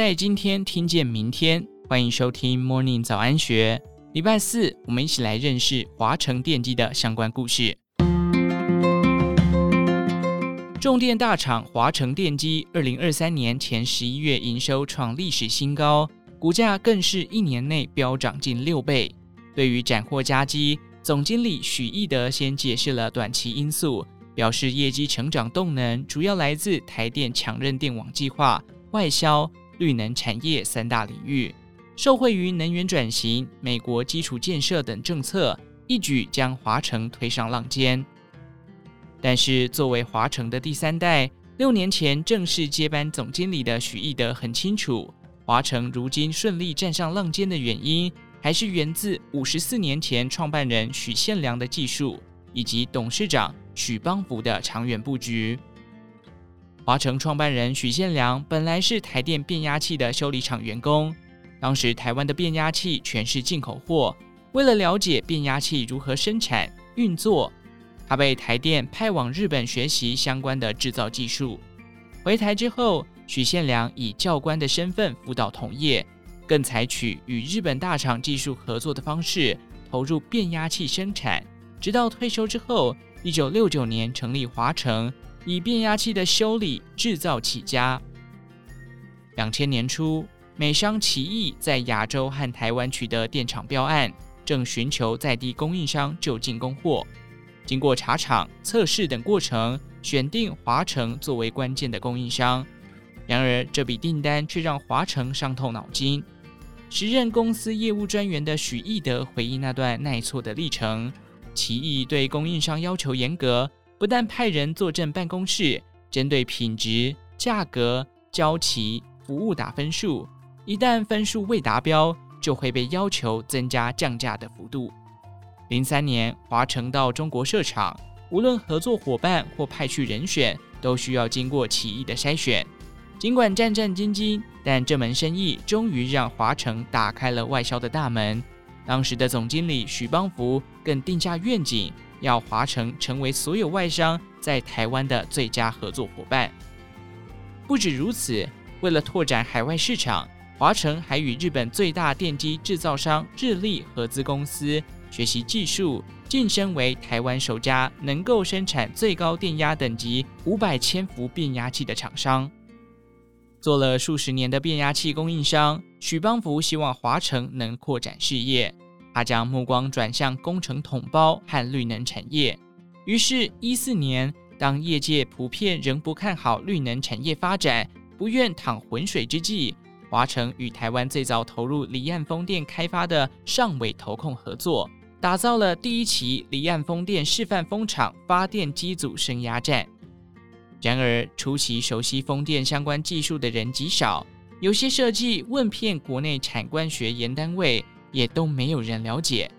在今天听见明天，欢迎收听 Morning 早安学。礼拜四，我们一起来认识华城电机的相关故事。重电大厂华城电机，二零二三年前十一月营收创历史新高，股价更是一年内飙涨近六倍。对于斩获佳绩，总经理许义德先解释了短期因素，表示业绩成长动能主要来自台电强韧电网计划、外销、绿能产业三大领域，受惠于能源转型、美国基础建设等政策，一举将华城推上浪尖。但是，作为华城的第三代，六年前正式接班总经理的许义德很清楚，华城如今顺利站上浪尖的原因，还是源自五十四年前创办人许宪良的技术，以及董事长许邦福的长远布局。华城创办人许宪良本来是台电变压器的修理厂员工，当时台湾的变压器全是进口货，为了了解变压器如何生产运作。他被台电派往日本学习相关的制造技术。回台之后，许宪良以教官的身份辅导同业，更采取与日本大厂技术合作的方式，投入变压器生产。直到退休之后，一九六九年成立华城，以变压器的修理制造起家。两千年初，美商奇异在亚洲和台湾取得电厂标案，正寻求在地供应商就近供货。经过查厂、测试等过程，选定华城作为关键的供应商。然而，这笔订单却让华城伤透脑筋。时任公司业务专员的许义德回忆那段耐挫的历程：奇异对供应商要求严格，不但派人坐镇办公室，针对品质、价格、交期、服务打分数，一旦分数未达标，就会被要求增加降价的幅度。零三年，华城到中国设厂，无论合作伙伴或派去人选，都需要经过奇异的筛选。尽管战战兢兢，但这门生意终于让华城打开了外销的大门。当时的总经理许邦福更定下愿景，要华城成为所有外商在台湾的最佳合作伙伴。不止如此，为了拓展海外市场，华城还与日本最大电机制造商日立合资公司。学习技术，晋升为台湾首家能够生产最高电压等级五百千伏变压器的厂商。做了数十年的变压器供应商，许邦福希望华城能扩展事业。他将目光转向工程统包和绿能产业。于是，一四年，当业界普遍仍不看好绿能产业发展，不愿淌浑水之际，华城与台湾最早投入离岸风电开发的上尾投控合作。打造了第一期离岸风电示范风场发电机组升压站。然而，初期熟悉风电相关技术的人极少，有些设计问遍国内产官学研单位，也都没有人了解。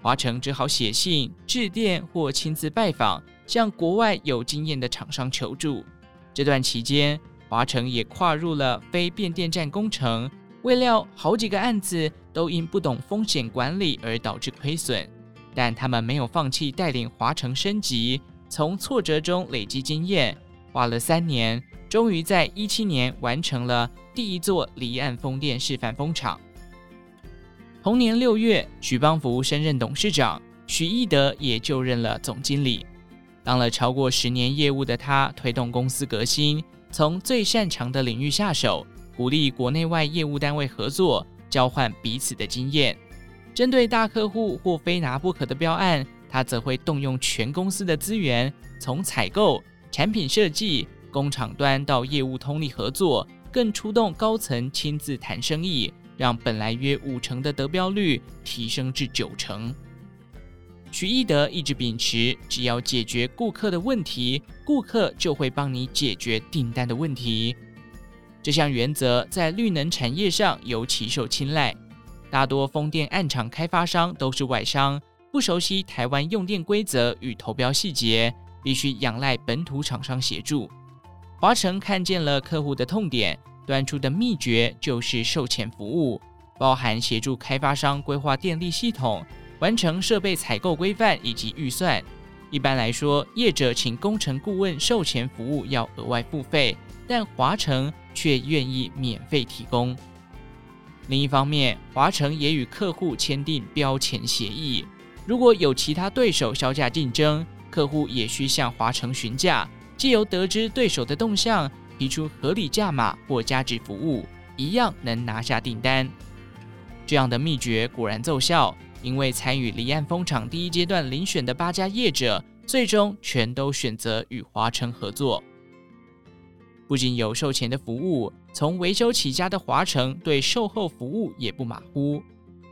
华城只好写信、致电或亲自拜访，向国外有经验的厂商求助。这段期间，华城也跨入了非变电站工程。未料好几个案子都因不懂风险管理而导致亏损，但他们没有放弃带领华城升级，从挫折中累积经验，花了三年，终于在一七年完成了第一座离岸风电示范风场。同年六月，许邦福升任董事长，许义德也就任了总经理。当了超过十年业务的他，推动公司革新，从最擅长的领域下手。鼓励国内外业务单位合作，交换彼此的经验。针对大客户或非拿不可的标案，他则会动用全公司的资源，从采购、产品设计、工厂端到业务通力合作，更出动高层亲自谈生意，让本来约五成的得标率提升至九成。许义德一直秉持，只要解决顾客的问题，顾客就会帮你解决订单的问题。这项原则在绿能产业上尤其受青睐。大多风电案场开发商都是外商，不熟悉台湾用电规则与投标细节，必须仰赖本土厂商协助。华城看见了客户的痛点，端出的秘诀就是售前服务，包含协助开发商规划电力系统、完成设备采购规范以及预算。一般来说，业者请工程顾问售前服务要额外付费，但华城。却愿意免费提供。另一方面，华城也与客户签订标前协议，如果有其他对手削价竞争，客户也需向华城询价，借由得知对手的动向，提出合理价码或加值服务，一样能拿下订单。这样的秘诀果然奏效，因为参与离岸风场第一阶段遴选的八家业者，最终全都选择与华城合作。不仅有售前的服务，从维修起家的华城对售后服务也不马虎。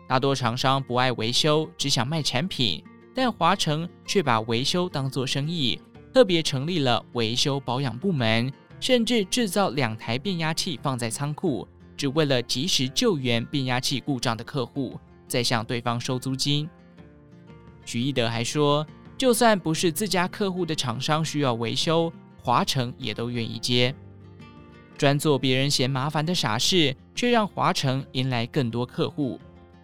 大多厂商不爱维修，只想卖产品，但华城却把维修当作生意，特别成立了维修保养部门，甚至制造两台变压器放在仓库，只为了及时救援变压器故障的客户，再向对方收租金。许义德还说，就算不是自家客户的厂商需要维修，华城也都愿意接。专做别人嫌麻烦的傻事，却让华城迎来更多客户。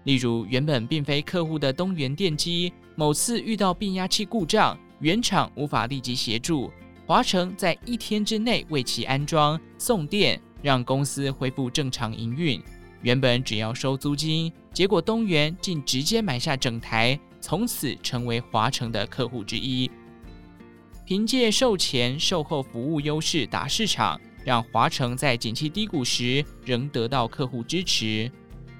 例如，原本并非客户的东元电机，某次遇到变压器故障，原厂无法立即协助，华城在一天之内为其安装、送电，让公司恢复正常营运。原本只要收租金，结果东元竟直接买下整台，从此成为华城的客户之一。凭借售前售后服务优势打市场。让华城在景气低谷时仍得到客户支持。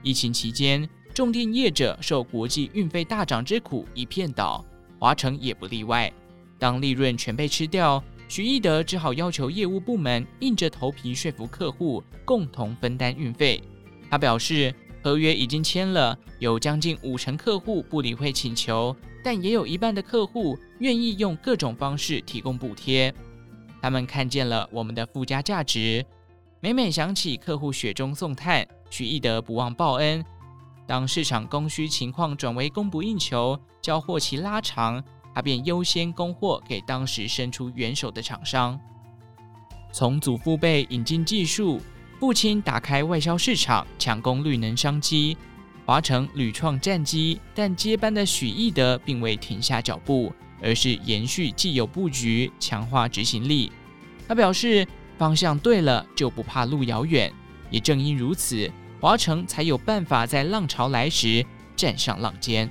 疫情期间，重电业者受国际运费大涨之苦一片倒，华城也不例外。当利润全被吃掉，许义德只好要求业务部门硬着头皮说服客户共同分担运费。他表示，合约已经签了，有将近五成客户不理会请求，但也有一半的客户愿意用各种方式提供补贴。他们看见了我们的附加价值，每每想起客户雪中送炭，许义德不忘报恩。当市场供需情况转为供不应求，交货期拉长，他便优先供货给当时伸出援手的厂商。从祖父辈引进技术，父亲打开外销市场，抢攻绿能商机，华城屡创战绩，但接班的许义德并未停下脚步。而是延续既有布局，强化执行力。他表示，方向对了就不怕路遥远。也正因如此，华城才有办法在浪潮来时站上浪尖。